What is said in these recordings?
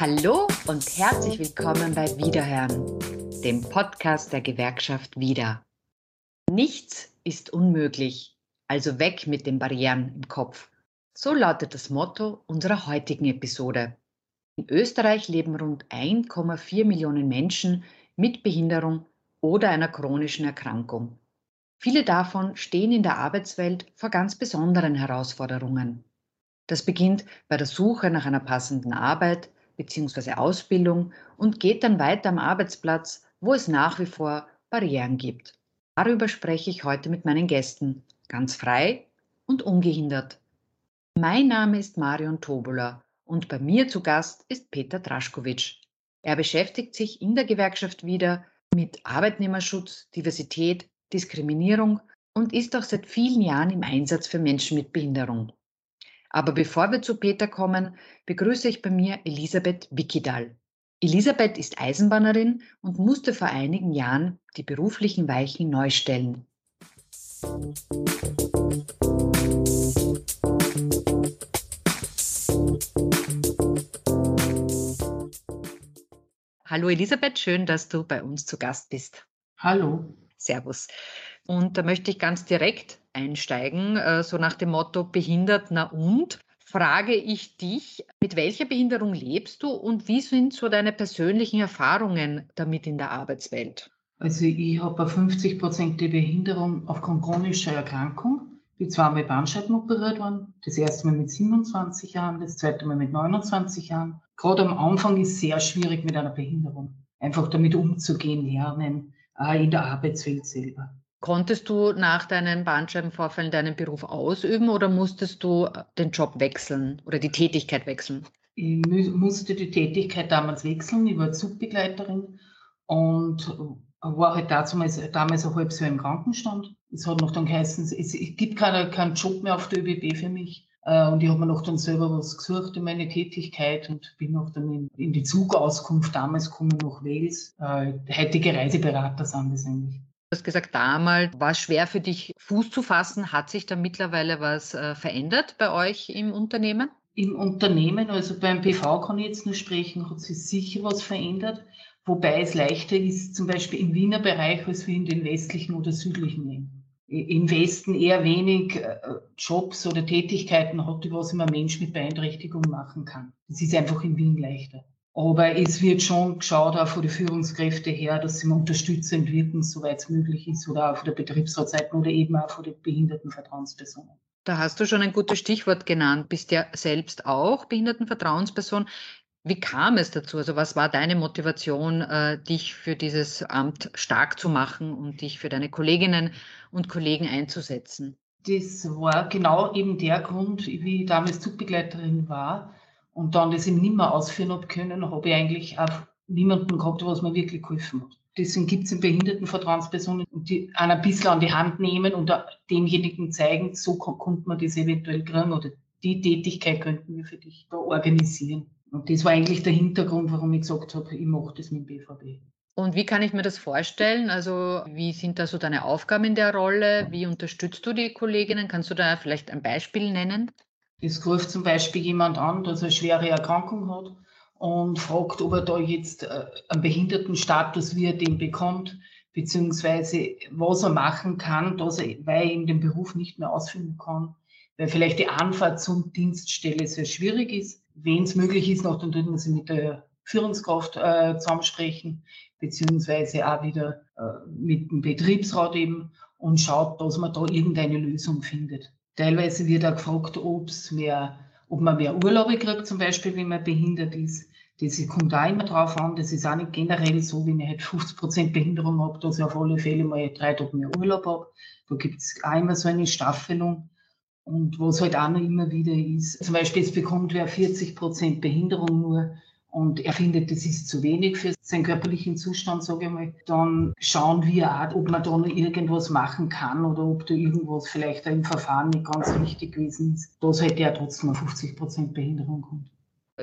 Hallo und herzlich willkommen bei Wiederhören, dem Podcast der Gewerkschaft Wieder. Nichts ist unmöglich, also weg mit den Barrieren im Kopf. So lautet das Motto unserer heutigen Episode. In Österreich leben rund 1,4 Millionen Menschen mit Behinderung oder einer chronischen Erkrankung. Viele davon stehen in der Arbeitswelt vor ganz besonderen Herausforderungen. Das beginnt bei der Suche nach einer passenden Arbeit bzw. Ausbildung und geht dann weiter am Arbeitsplatz, wo es nach wie vor Barrieren gibt. Darüber spreche ich heute mit meinen Gästen, ganz frei und ungehindert. Mein Name ist Marion Tobola und bei mir zu Gast ist Peter Draschkowitsch. Er beschäftigt sich in der Gewerkschaft wieder mit Arbeitnehmerschutz, Diversität, Diskriminierung und ist auch seit vielen Jahren im Einsatz für Menschen mit Behinderung. Aber bevor wir zu Peter kommen, begrüße ich bei mir Elisabeth Wikidal. Elisabeth ist Eisenbahnerin und musste vor einigen Jahren die beruflichen Weichen neu stellen. Hallo Elisabeth, schön, dass du bei uns zu Gast bist. Hallo. Servus. Und da möchte ich ganz direkt einsteigen, äh, so nach dem Motto behindert, na und? Frage ich dich, mit welcher Behinderung lebst du und wie sind so deine persönlichen Erfahrungen damit in der Arbeitswelt? Also ich habe eine 50-prozentige Behinderung aufgrund chronischer Erkrankung. Bin zweimal Bandscheiben operiert worden. Das erste Mal mit 27 Jahren, das zweite Mal mit 29 Jahren. Gerade am Anfang ist es sehr schwierig mit einer Behinderung. Einfach damit umzugehen, lernen, auch in der Arbeitswelt selber. Konntest du nach deinen Bandscheibenvorfällen deinen Beruf ausüben oder musstest du den Job wechseln oder die Tätigkeit wechseln? Ich musste die Tätigkeit damals wechseln. Ich war Zugbegleiterin und war halt damals, damals ein halbes Jahr im Krankenstand. Es hat noch dann geheißen, es, es gibt keinen, keinen Job mehr auf der ÖBB für mich. Äh, und ich habe mir noch dann selber was gesucht in meine Tätigkeit und bin noch dann in, in die Zugauskunft damals gekommen nach Wales. Äh, heutige Reiseberater sind das eigentlich. Du hast gesagt, damals war es schwer für dich, Fuß zu fassen. Hat sich da mittlerweile was äh, verändert bei euch im Unternehmen? Im Unternehmen, also beim PV kann ich jetzt nur sprechen, hat sich sicher was verändert. Wobei es leichter ist, zum Beispiel im Wiener Bereich, als wir in den westlichen oder südlichen. Im Westen eher wenig äh, Jobs oder Tätigkeiten hat, was immer Mensch mit Beeinträchtigung machen kann. Das ist einfach in Wien leichter. Aber es wird schon geschaut, auch von den Führungskräften her, dass sie unterstützend wirken, soweit es möglich ist, oder auch von der Betriebsratsseite oder eben auch von den Behindertenvertrauenspersonen. Da hast du schon ein gutes Stichwort genannt, bist ja selbst auch Behindertenvertrauensperson. Wie kam es dazu? Also was war deine Motivation, äh, dich für dieses Amt stark zu machen und dich für deine Kolleginnen und Kollegen einzusetzen? Das war genau eben der Grund, wie ich damals Zugbegleiterin war und dann das eben nicht mehr ausführen habe können, habe ich eigentlich auch niemanden gehabt, was mir wirklich geholfen hat. Deswegen gibt es in Behindertenvertrauenspersonen, die einen ein bisschen an die Hand nehmen und demjenigen zeigen, so konnte man das eventuell kriegen oder die Tätigkeit könnten wir für dich da organisieren. Und das war eigentlich der Hintergrund, warum ich gesagt habe, ich mache das mit dem BVB. Und wie kann ich mir das vorstellen? Also wie sind da so deine Aufgaben in der Rolle? Wie unterstützt du die Kolleginnen? Kannst du da vielleicht ein Beispiel nennen? Es ruft zum Beispiel jemand an, der eine schwere Erkrankung hat und fragt, ob er da jetzt äh, einen Behindertenstatus, wie er den bekommt, beziehungsweise was er machen kann, dass er, weil er in dem Beruf nicht mehr ausführen kann, weil vielleicht die Anfahrt zum Dienststelle sehr schwierig ist. Wenn es möglich ist, noch, dann tut man sie mit der Führungskraft äh, zusammensprechen, beziehungsweise auch wieder äh, mit dem Betriebsrat eben und schaut, dass man da irgendeine Lösung findet. Teilweise wird auch gefragt, ob's mehr, ob man mehr Urlaube kriegt, zum Beispiel, wenn man behindert ist. Das kommt auch immer drauf an. Das ist auch nicht generell so, wenn ich halt 50 Prozent Behinderung habe, dass ich auf alle Fälle mal drei Tage mehr Urlaub habe. Da gibt's auch immer so eine Staffelung. Und was halt auch noch immer wieder ist, zum Beispiel, es bekommt wer 40 Prozent Behinderung nur, und er findet, das ist zu wenig für seinen körperlichen Zustand, sage ich mal, dann schauen wir auch, ob man da noch irgendwas machen kann oder ob da irgendwas vielleicht im Verfahren nicht ganz richtig gewesen ist, dass halt der trotzdem auf 50 Prozent Behinderung kommt.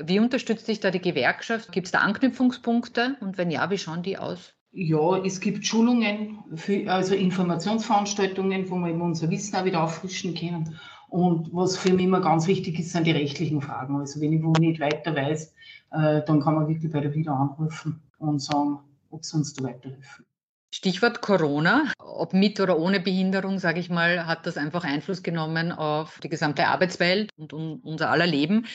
Wie unterstützt sich da die Gewerkschaft? Gibt es da Anknüpfungspunkte? Und wenn ja, wie schauen die aus? Ja, es gibt Schulungen, für, also Informationsveranstaltungen, wo wir unser Wissen auch wieder auffrischen können. Und was für mich immer ganz wichtig ist, sind die rechtlichen Fragen. Also wenn ich wo nicht weiter weiß, äh, dann kann man wirklich bei der Wieder anrufen und sagen, ob sie uns da weiterhelfen. Stichwort Corona. Ob mit oder ohne Behinderung, sage ich mal, hat das einfach Einfluss genommen auf die gesamte Arbeitswelt und unser aller Leben.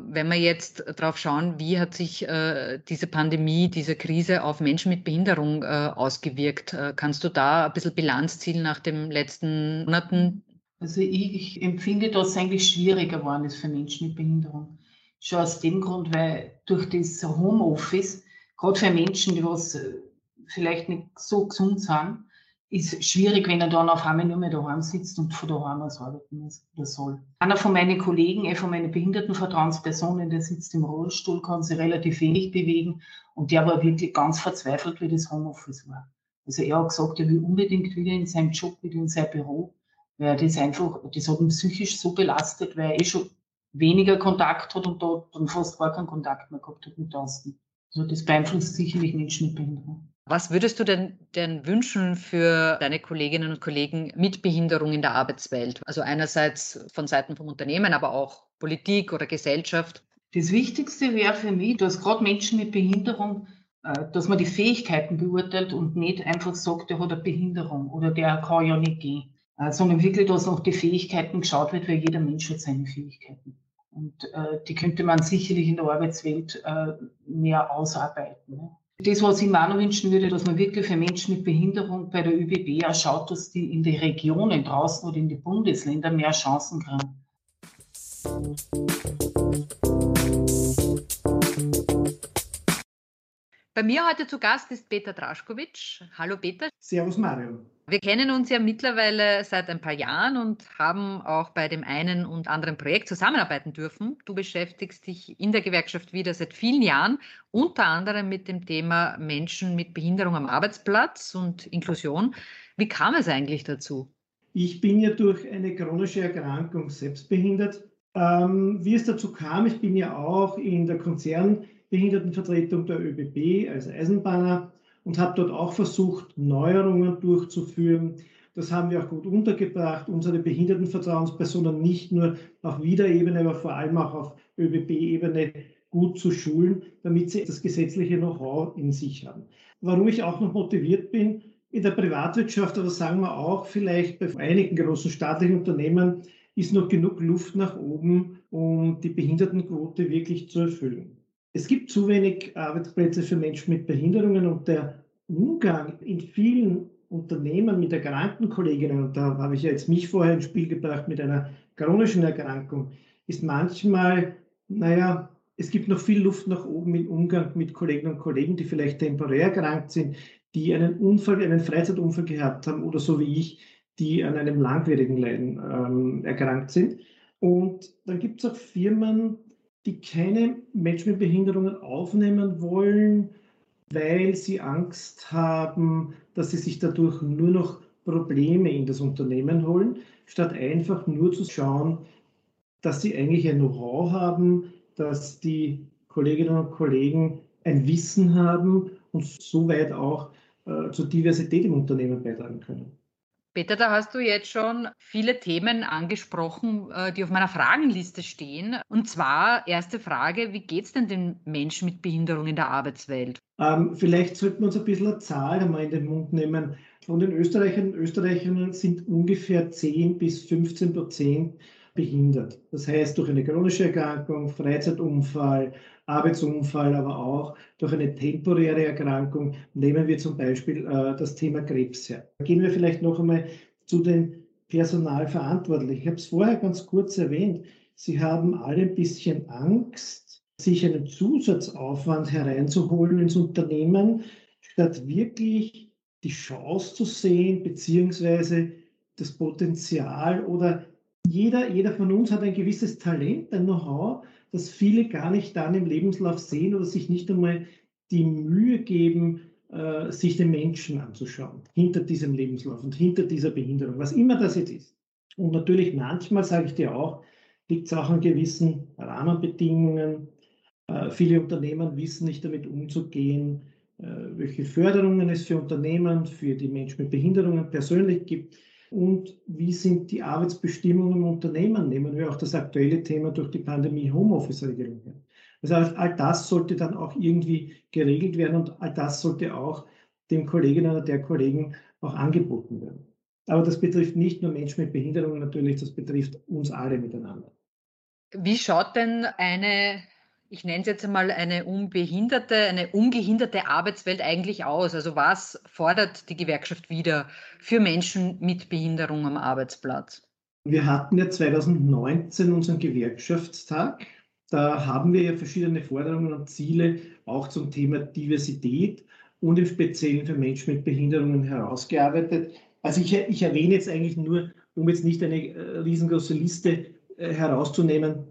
Wenn wir jetzt drauf schauen, wie hat sich äh, diese Pandemie, diese Krise auf Menschen mit Behinderung äh, ausgewirkt, äh, kannst du da ein bisschen Bilanz ziehen nach den letzten Monaten? Also ich, ich empfinde, dass es eigentlich schwieriger geworden ist für Menschen mit Behinderung. Schon aus dem Grund, weil durch das Homeoffice, gerade für Menschen, die was vielleicht nicht so gesund sind, ist schwierig, wenn er dann auf einmal nur mehr daheim sitzt und von daheim aus arbeiten muss oder soll. Einer von meinen Kollegen, von meinen Behindertenvertrauenspersonen, der sitzt im Rollstuhl, kann sich relativ wenig bewegen und der war wirklich ganz verzweifelt, wie das Homeoffice war. Also er hat gesagt, er will unbedingt wieder in seinem Job, wieder in sein Büro, weil das einfach, das hat ihn psychisch so belastet, weil er eh schon weniger Kontakt hat und dort dann fast gar keinen Kontakt mehr gehabt hat mit außen. Also das beeinflusst sicherlich Menschen mit Behinderung. Was würdest du denn, denn wünschen für deine Kolleginnen und Kollegen mit Behinderung in der Arbeitswelt? Also einerseits von Seiten vom Unternehmen, aber auch Politik oder Gesellschaft. Das Wichtigste wäre für mich, dass gerade Menschen mit Behinderung, äh, dass man die Fähigkeiten beurteilt und nicht einfach sagt, der hat eine Behinderung oder der kann ja nicht gehen, sondern wirklich, dass nach die Fähigkeiten geschaut wird, weil jeder Mensch hat seine Fähigkeiten. Und äh, die könnte man sicherlich in der Arbeitswelt mehr ausarbeiten. Ne? Das, was ich mir auch noch wünschen würde, dass man wirklich für Menschen mit Behinderung bei der ÖBB auch schaut, dass die in die Regionen draußen oder in die Bundesländer mehr Chancen kriegen. Bei mir heute zu Gast ist Peter Draschkowitsch. Hallo Peter. Servus Mario. Wir kennen uns ja mittlerweile seit ein paar Jahren und haben auch bei dem einen und anderen Projekt zusammenarbeiten dürfen. Du beschäftigst dich in der Gewerkschaft wieder seit vielen Jahren, unter anderem mit dem Thema Menschen mit Behinderung am Arbeitsplatz und Inklusion. Wie kam es eigentlich dazu? Ich bin ja durch eine chronische Erkrankung selbst behindert. Ähm, wie es dazu kam, ich bin ja auch in der Konzernbehindertenvertretung der ÖBB als Eisenbahner und habe dort auch versucht, Neuerungen durchzuführen. Das haben wir auch gut untergebracht, unsere Behindertenvertrauenspersonen nicht nur auf Wiederebene, aber vor allem auch auf ÖBB-Ebene gut zu schulen, damit sie das gesetzliche Know-how in sich haben. Warum ich auch noch motiviert bin, in der Privatwirtschaft, aber sagen wir auch vielleicht bei einigen großen staatlichen Unternehmen, ist noch genug Luft nach oben, um die Behindertenquote wirklich zu erfüllen. Es gibt zu wenig Arbeitsplätze für Menschen mit Behinderungen und der Umgang in vielen Unternehmen mit erkrankten Kolleginnen, und da habe ich ja jetzt mich vorher ins Spiel gebracht mit einer chronischen Erkrankung, ist manchmal, naja, es gibt noch viel Luft nach oben im Umgang mit Kolleginnen und Kollegen, die vielleicht temporär erkrankt sind, die einen Unfall, einen Freizeitunfall gehabt haben oder so wie ich, die an einem langwierigen Leiden ähm, erkrankt sind. Und dann gibt es auch Firmen, die keine Menschen mit Behinderungen aufnehmen wollen, weil sie Angst haben, dass sie sich dadurch nur noch Probleme in das Unternehmen holen, statt einfach nur zu schauen, dass sie eigentlich ein Know-how haben, dass die Kolleginnen und Kollegen ein Wissen haben und soweit auch äh, zur Diversität im Unternehmen beitragen können. Peter, da hast du jetzt schon viele Themen angesprochen, äh, die auf meiner Fragenliste stehen. Und zwar, erste Frage, wie geht es denn den Menschen mit Behinderung in der Arbeitswelt? Ähm, vielleicht sollten wir uns ein bisschen eine Zahl einmal in den Mund nehmen. Von den Österreichern und Österreicherinnen sind ungefähr 10 bis 15 Prozent behindert. Das heißt, durch eine chronische Erkrankung, Freizeitunfall, Arbeitsunfall, aber auch durch eine temporäre Erkrankung, nehmen wir zum Beispiel äh, das Thema Krebs her. Gehen wir vielleicht noch einmal zu den Personalverantwortlichen. Ich habe es vorher ganz kurz erwähnt. Sie haben alle ein bisschen Angst, sich einen Zusatzaufwand hereinzuholen ins Unternehmen, statt wirklich die Chance zu sehen, beziehungsweise das Potenzial oder jeder, jeder von uns hat ein gewisses Talent, ein Know-how, das viele gar nicht dann im Lebenslauf sehen oder sich nicht einmal die Mühe geben, äh, sich den Menschen anzuschauen, hinter diesem Lebenslauf und hinter dieser Behinderung, was immer das jetzt ist. Und natürlich manchmal, sage ich dir auch, liegt es auch an gewissen Rahmenbedingungen. Äh, viele Unternehmen wissen nicht damit umzugehen, äh, welche Förderungen es für Unternehmen, für die Menschen mit Behinderungen persönlich gibt. Und wie sind die Arbeitsbestimmungen im Unternehmen? Nehmen wir auch das aktuelle Thema durch die Pandemie Homeoffice-Regelungen. Also all das sollte dann auch irgendwie geregelt werden und all das sollte auch dem Kolleginnen oder der Kollegen auch angeboten werden. Aber das betrifft nicht nur Menschen mit Behinderung natürlich, das betrifft uns alle miteinander. Wie schaut denn eine ich nenne es jetzt einmal eine unbehinderte, eine ungehinderte Arbeitswelt eigentlich aus? Also was fordert die Gewerkschaft wieder für Menschen mit Behinderung am Arbeitsplatz? Wir hatten ja 2019 unseren Gewerkschaftstag. Da haben wir ja verschiedene Forderungen und Ziele auch zum Thema Diversität und im Speziellen für Menschen mit Behinderungen herausgearbeitet. Also ich, ich erwähne jetzt eigentlich nur, um jetzt nicht eine äh, riesengroße Liste äh, herauszunehmen,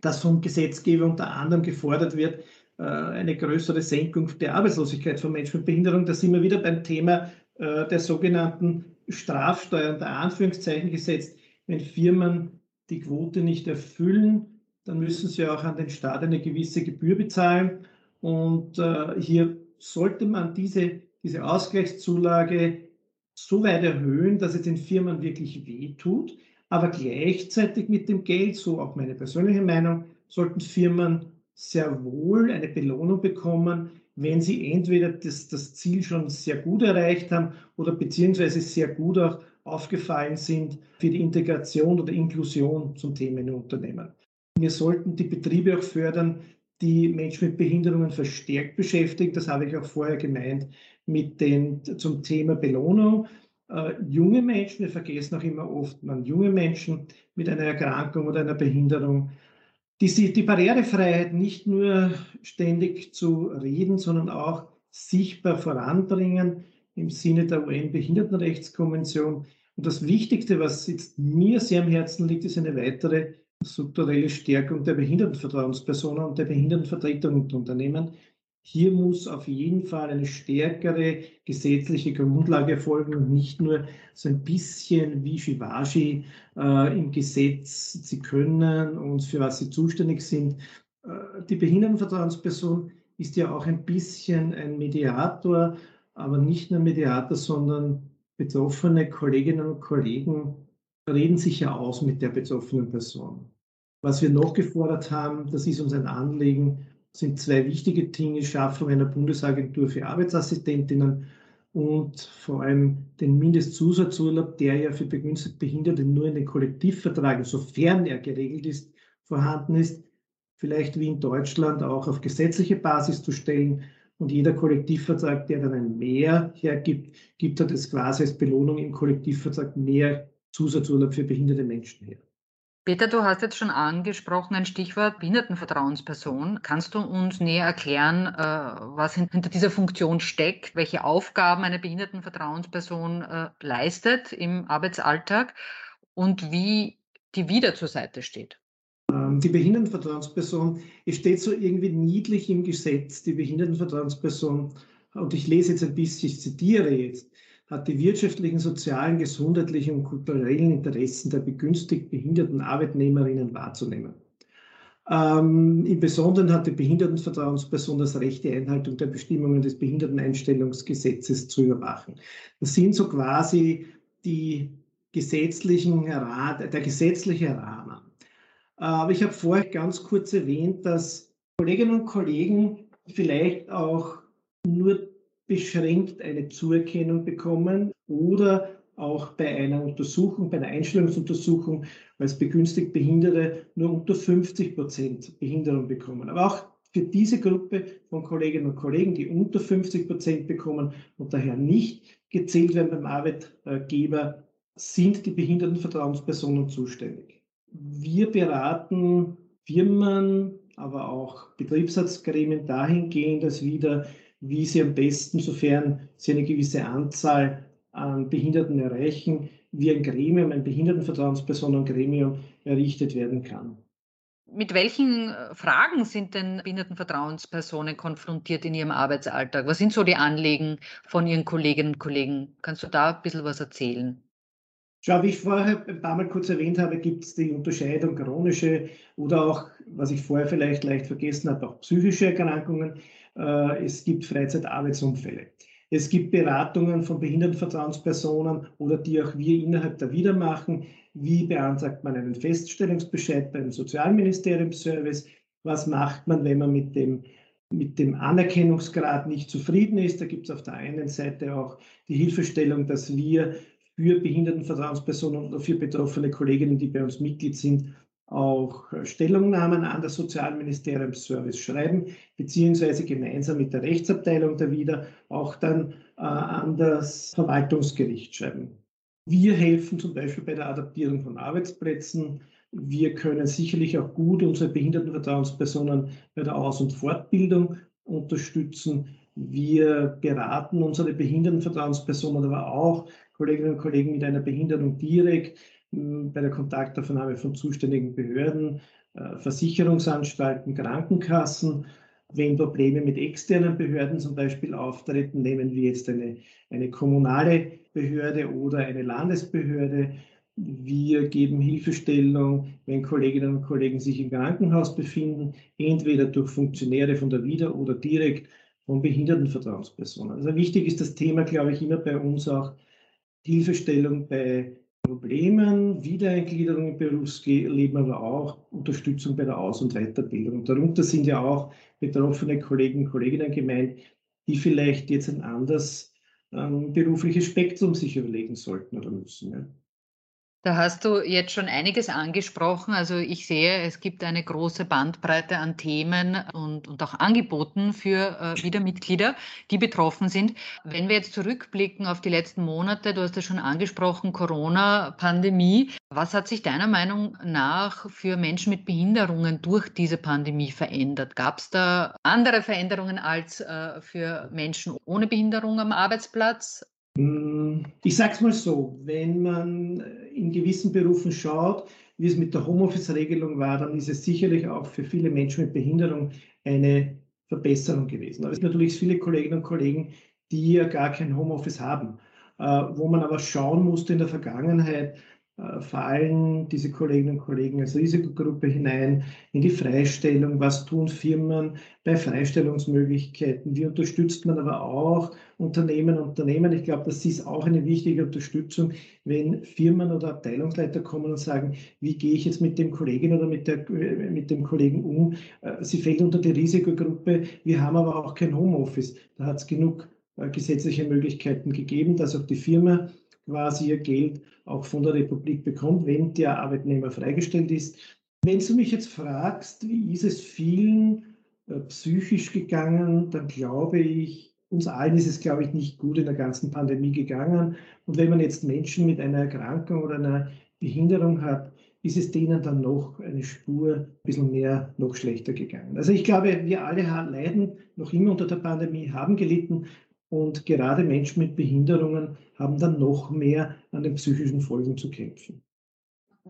dass von Gesetzgeber unter anderem gefordert wird, äh, eine größere Senkung der Arbeitslosigkeit von Menschen mit Behinderung. Da sind wir wieder beim Thema äh, der sogenannten Strafsteuer unter Anführungszeichen gesetzt. Wenn Firmen die Quote nicht erfüllen, dann müssen sie auch an den Staat eine gewisse Gebühr bezahlen. Und äh, hier sollte man diese, diese Ausgleichszulage so weit erhöhen, dass es den Firmen wirklich wehtut aber gleichzeitig mit dem Geld, so auch meine persönliche Meinung, sollten Firmen sehr wohl eine Belohnung bekommen, wenn sie entweder das, das Ziel schon sehr gut erreicht haben oder beziehungsweise sehr gut auch aufgefallen sind für die Integration oder Inklusion zum Thema in Unternehmen. Wir sollten die Betriebe auch fördern, die Menschen mit Behinderungen verstärkt beschäftigen. Das habe ich auch vorher gemeint mit den, zum Thema Belohnung äh, junge Menschen, wir vergessen auch immer oft, man junge Menschen mit einer Erkrankung oder einer Behinderung, die, die Barrierefreiheit nicht nur ständig zu reden, sondern auch sichtbar voranbringen im Sinne der UN-Behindertenrechtskonvention. Und das Wichtigste, was jetzt mir sehr am Herzen liegt, ist eine weitere strukturelle Stärkung der Behindertenvertrauenspersonen und der Behindertenvertretung und Unternehmen. Hier muss auf jeden Fall eine stärkere gesetzliche Grundlage erfolgen und nicht nur so ein bisschen wie Shivaji äh, im Gesetz, sie können und für was sie zuständig sind. Äh, die Behindertenvertrauensperson ist ja auch ein bisschen ein Mediator, aber nicht nur Mediator, sondern betroffene Kolleginnen und Kollegen reden sich ja aus mit der betroffenen Person. Was wir noch gefordert haben, das ist uns ein Anliegen, sind zwei wichtige Dinge, Schaffung einer Bundesagentur für Arbeitsassistentinnen und vor allem den Mindestzusatzurlaub, der ja für begünstigte Behinderte nur in den Kollektivverträgen, sofern er geregelt ist, vorhanden ist, vielleicht wie in Deutschland auch auf gesetzliche Basis zu stellen. Und jeder Kollektivvertrag, der dann ein Mehr hergibt, gibt er das quasi als Belohnung im Kollektivvertrag mehr Zusatzurlaub für behinderte Menschen her. Peter, du hast jetzt schon angesprochen ein Stichwort Behindertenvertrauensperson. Kannst du uns näher erklären, äh, was hinter dieser Funktion steckt, welche Aufgaben eine Behindertenvertrauensperson äh, leistet im Arbeitsalltag und wie die wieder zur Seite steht? Ähm, die Behindertenvertrauensperson, es steht so irgendwie niedlich im Gesetz, die Behindertenvertrauensperson, und ich lese jetzt ein bisschen, ich zitiere jetzt, hat die wirtschaftlichen, sozialen, gesundheitlichen und kulturellen Interessen der begünstigt behinderten Arbeitnehmerinnen wahrzunehmen. Ähm, Im Besonderen hat die Behindertenvertrauensperson das Recht, die Einhaltung der Bestimmungen des Behinderteneinstellungsgesetzes zu überwachen. Das sind so quasi die gesetzlichen, der gesetzliche Rahmen. Aber ich habe vorher ganz kurz erwähnt, dass Kolleginnen und Kollegen vielleicht auch nur beschränkt eine Zuerkennung bekommen oder auch bei einer Untersuchung, bei einer Einstellungsuntersuchung als begünstigt Behinderte nur unter 50 Prozent Behinderung bekommen. Aber auch für diese Gruppe von Kolleginnen und Kollegen, die unter 50 Prozent bekommen und daher nicht gezählt werden beim Arbeitgeber, sind die Behindertenvertrauenspersonen zuständig. Wir beraten Firmen, aber auch Betriebsarztgremien dahingehend, dass wieder wie sie am besten, sofern sie eine gewisse Anzahl an Behinderten erreichen, wie ein Gremium, ein Behindertenvertrauenspersonengremium errichtet werden kann. Mit welchen äh, Fragen sind denn Behindertenvertrauenspersonen konfrontiert in ihrem Arbeitsalltag? Was sind so die Anliegen von ihren Kolleginnen und Kollegen? Kannst du da ein bisschen was erzählen? Schau, wie ich vorher ein paar Mal kurz erwähnt habe, gibt es die Unterscheidung chronische oder auch, was ich vorher vielleicht leicht vergessen habe, auch psychische Erkrankungen. Äh, es gibt Freizeitarbeitsunfälle. Es gibt Beratungen von Behindertenvertrauenspersonen oder die auch wir innerhalb der WIDA machen. Wie beantragt man einen Feststellungsbescheid beim Sozialministeriumsservice? Was macht man, wenn man mit dem, mit dem Anerkennungsgrad nicht zufrieden ist? Da gibt es auf der einen Seite auch die Hilfestellung, dass wir für Behindertenvertrauenspersonen oder für betroffene Kolleginnen, die bei uns Mitglied sind, auch Stellungnahmen an das Sozialministeriumsservice schreiben, beziehungsweise gemeinsam mit der Rechtsabteilung der WIDA auch dann äh, an das Verwaltungsgericht schreiben. Wir helfen zum Beispiel bei der Adaptierung von Arbeitsplätzen. Wir können sicherlich auch gut unsere Behindertenvertrauenspersonen bei der Aus- und Fortbildung unterstützen. Wir beraten unsere Behindertenvertrauenspersonen, aber auch Kolleginnen und Kollegen mit einer Behinderung direkt bei der Kontaktaufnahme von zuständigen Behörden, äh, Versicherungsanstalten, Krankenkassen. Wenn Probleme mit externen Behörden zum Beispiel auftreten, nehmen wir jetzt eine, eine kommunale Behörde oder eine Landesbehörde. Wir geben Hilfestellung, wenn Kolleginnen und Kollegen sich im Krankenhaus befinden, entweder durch Funktionäre von der WIDA oder direkt von Behindertenvertrauenspersonen. Also wichtig ist das Thema, glaube ich, immer bei uns auch Hilfestellung bei Problemen, Wiedereingliederung im Berufsleben, aber auch Unterstützung bei der Aus- und Weiterbildung. Darunter sind ja auch betroffene Kollegen und Kolleginnen gemeint, die vielleicht jetzt ein anderes ähm, berufliches Spektrum sich überlegen sollten oder müssen. Ja. Da hast du jetzt schon einiges angesprochen. Also ich sehe, es gibt eine große Bandbreite an Themen und, und auch Angeboten für äh, Wiedermitglieder, die betroffen sind. Wenn wir jetzt zurückblicken auf die letzten Monate, du hast ja schon angesprochen, Corona-Pandemie. Was hat sich deiner Meinung nach für Menschen mit Behinderungen durch diese Pandemie verändert? Gab es da andere Veränderungen als äh, für Menschen ohne Behinderung am Arbeitsplatz? Hm, ich sage es mal so, wenn man in gewissen Berufen schaut, wie es mit der Homeoffice-Regelung war, dann ist es sicherlich auch für viele Menschen mit Behinderung eine Verbesserung gewesen. Aber es gibt natürlich viele Kolleginnen und Kollegen, die ja gar kein Homeoffice haben, äh, wo man aber schauen musste in der Vergangenheit, äh, fallen diese Kolleginnen und Kollegen als Risikogruppe hinein in die Freistellung? Was tun Firmen bei Freistellungsmöglichkeiten? Wie unterstützt man aber auch Unternehmen und Unternehmen? Ich glaube, das ist auch eine wichtige Unterstützung, wenn Firmen oder Abteilungsleiter kommen und sagen, wie gehe ich jetzt mit dem Kollegen oder mit, der, mit dem Kollegen um? Äh, sie fällt unter die Risikogruppe. Wir haben aber auch kein Homeoffice. Da hat es genug äh, gesetzliche Möglichkeiten gegeben, dass auch die Firma quasi ihr Geld auch von der Republik bekommt, wenn der Arbeitnehmer freigestellt ist. Wenn du mich jetzt fragst, wie ist es vielen äh, psychisch gegangen, dann glaube ich, uns allen ist es, glaube ich, nicht gut in der ganzen Pandemie gegangen. Und wenn man jetzt Menschen mit einer Erkrankung oder einer Behinderung hat, ist es denen dann noch eine Spur ein bisschen mehr, noch schlechter gegangen. Also ich glaube, wir alle leiden noch immer unter der Pandemie, haben gelitten und gerade Menschen mit Behinderungen haben dann noch mehr an den psychischen Folgen zu kämpfen.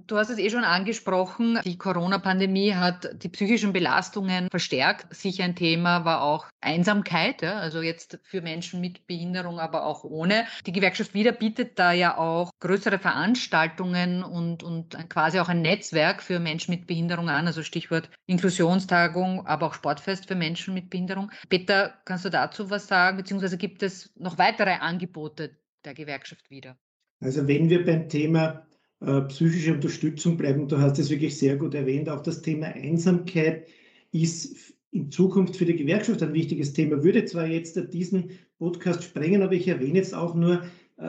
Du hast es eh schon angesprochen. Die Corona-Pandemie hat die psychischen Belastungen verstärkt. Sicher ein Thema war auch Einsamkeit, ja, also jetzt für Menschen mit Behinderung, aber auch ohne. Die Gewerkschaft Wieder bietet da ja auch größere Veranstaltungen und, und quasi auch ein Netzwerk für Menschen mit Behinderung an, also Stichwort Inklusionstagung, aber auch Sportfest für Menschen mit Behinderung. Peter, kannst du dazu was sagen, beziehungsweise gibt es noch weitere Angebote der Gewerkschaft Wieder? Also wenn wir beim Thema äh, psychische Unterstützung bleiben. Du hast es wirklich sehr gut erwähnt. Auch das Thema Einsamkeit ist in Zukunft für die Gewerkschaft ein wichtiges Thema. Würde zwar jetzt diesen Podcast sprengen, aber ich erwähne jetzt auch nur äh,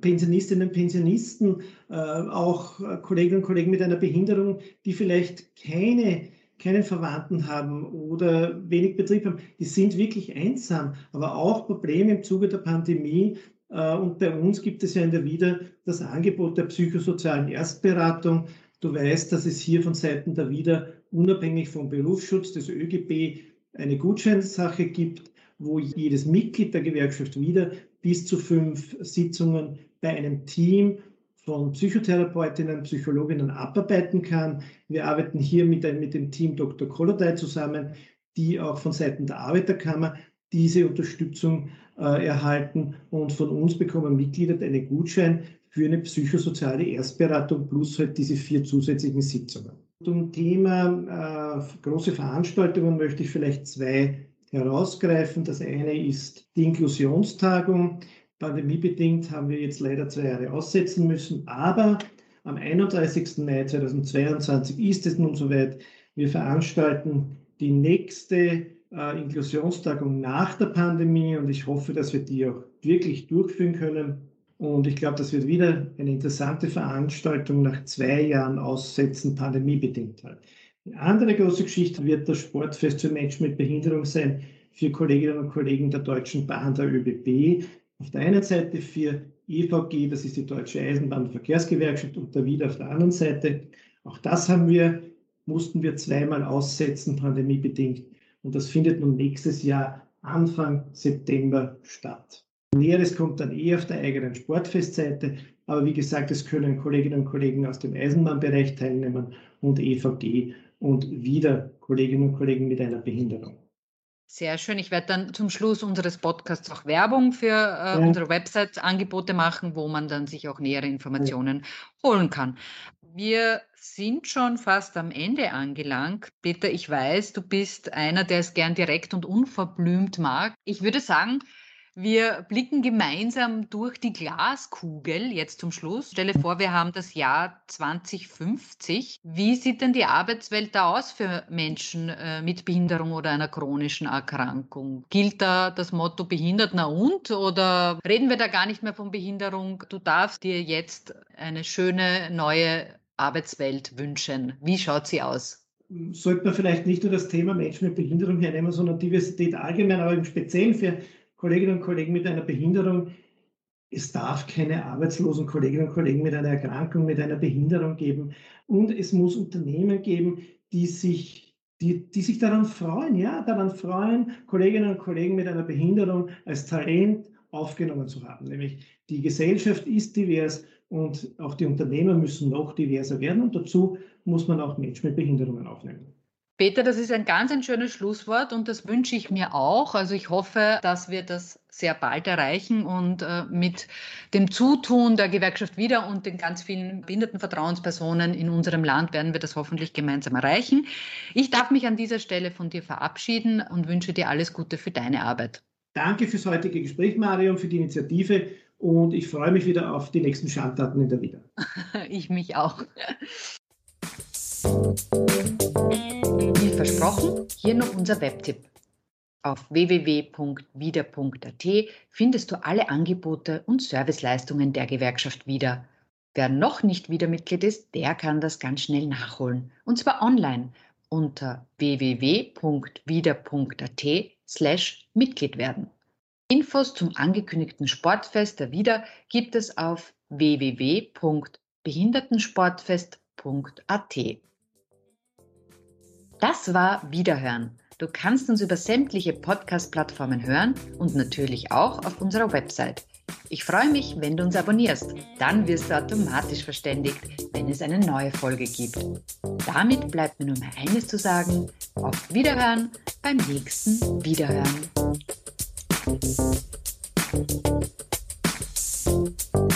Pensionistinnen und Pensionisten, äh, auch Kolleginnen und Kollegen mit einer Behinderung, die vielleicht keine keinen Verwandten haben oder wenig Betrieb haben, die sind wirklich einsam, aber auch Probleme im Zuge der Pandemie und bei uns gibt es ja in der WIDA das Angebot der psychosozialen Erstberatung. Du weißt, dass es hier von Seiten der WIDA unabhängig vom Berufsschutz des ÖGB eine Gutscheinssache gibt, wo jedes Mitglied der Gewerkschaft WIDA bis zu fünf Sitzungen bei einem Team von Psychotherapeutinnen, Psychologinnen abarbeiten kann. Wir arbeiten hier mit, mit dem Team Dr. Kolodai zusammen, die auch von Seiten der Arbeiterkammer diese Unterstützung äh, erhalten und von uns bekommen Mitglieder einen Gutschein für eine psychosoziale Erstberatung plus halt diese vier zusätzlichen Sitzungen. Zum Thema äh, große Veranstaltungen möchte ich vielleicht zwei herausgreifen. Das eine ist die Inklusionstagung. Pandemiebedingt haben wir jetzt leider zwei Jahre aussetzen müssen, aber am 31. Mai 2022 ist es nun soweit. Wir veranstalten die nächste äh, Inklusionstagung nach der Pandemie und ich hoffe, dass wir die auch wirklich durchführen können. Und ich glaube, das wird wieder eine interessante Veranstaltung nach zwei Jahren Aussetzen, pandemiebedingt halt. Eine andere große Geschichte wird das Sportfest für Menschen mit Behinderung sein für Kolleginnen und Kollegen der Deutschen Bahn, der ÖBB. Auf der einen Seite für EVG, das ist die Deutsche Eisenbahn- und Verkehrsgewerkschaft, und da wieder auf der anderen Seite. Auch das haben wir, mussten wir zweimal aussetzen, pandemiebedingt. Und das findet nun nächstes Jahr Anfang September statt. Näheres kommt dann eh auf der eigenen Sportfestseite. Aber wie gesagt, es können Kolleginnen und Kollegen aus dem Eisenbahnbereich teilnehmen und EVG und wieder Kolleginnen und Kollegen mit einer Behinderung. Sehr schön. Ich werde dann zum Schluss unseres Podcasts auch Werbung für äh, ja. unsere Website-Angebote machen, wo man dann sich auch nähere Informationen ja. holen kann. Wir sind schon fast am Ende angelangt. Peter, ich weiß, du bist einer, der es gern direkt und unverblümt mag. Ich würde sagen, wir blicken gemeinsam durch die Glaskugel jetzt zum Schluss. Stelle vor, wir haben das Jahr 2050. Wie sieht denn die Arbeitswelt da aus für Menschen äh, mit Behinderung oder einer chronischen Erkrankung? Gilt da das Motto behindert na und oder reden wir da gar nicht mehr von Behinderung? Du darfst dir jetzt eine schöne neue Arbeitswelt wünschen. Wie schaut sie aus? Sollte man vielleicht nicht nur das Thema Menschen mit Behinderung hernehmen, sondern Diversität allgemein, aber im Speziellen für Kolleginnen und Kollegen mit einer Behinderung. Es darf keine arbeitslosen Kolleginnen und Kollegen mit einer Erkrankung, mit einer Behinderung geben. Und es muss Unternehmen geben, die sich, die, die sich daran freuen, ja, daran freuen, Kolleginnen und Kollegen mit einer Behinderung als Talent aufgenommen zu haben. Nämlich die Gesellschaft ist divers und auch die Unternehmer müssen noch diverser werden und dazu muss man auch Menschen mit Behinderungen aufnehmen. Peter, das ist ein ganz ein schönes Schlusswort und das wünsche ich mir auch. Also ich hoffe, dass wir das sehr bald erreichen und äh, mit dem Zutun der Gewerkschaft wieder und den ganz vielen behinderten Vertrauenspersonen in unserem Land werden wir das hoffentlich gemeinsam erreichen. Ich darf mich an dieser Stelle von dir verabschieden und wünsche dir alles Gute für deine Arbeit. Danke fürs heutige Gespräch, Marion, für die Initiative und ich freue mich wieder auf die nächsten Schandtaten in der Wieder. ich mich auch. Wie versprochen, hier noch unser Webtipp. Auf www.wieder.at findest du alle Angebote und Serviceleistungen der Gewerkschaft wieder. Wer noch nicht wieder Mitglied ist, der kann das ganz schnell nachholen. Und zwar online unter www.wieder.at slash Mitglied werden. Infos zum angekündigten Sportfest der Wieder gibt es auf www.behindertensportfest.at. Das war Wiederhören. Du kannst uns über sämtliche Podcast-Plattformen hören und natürlich auch auf unserer Website. Ich freue mich, wenn du uns abonnierst. Dann wirst du automatisch verständigt, wenn es eine neue Folge gibt. Damit bleibt mir nur mehr eines zu sagen. Auf Wiederhören beim nächsten Wiederhören. Thank you.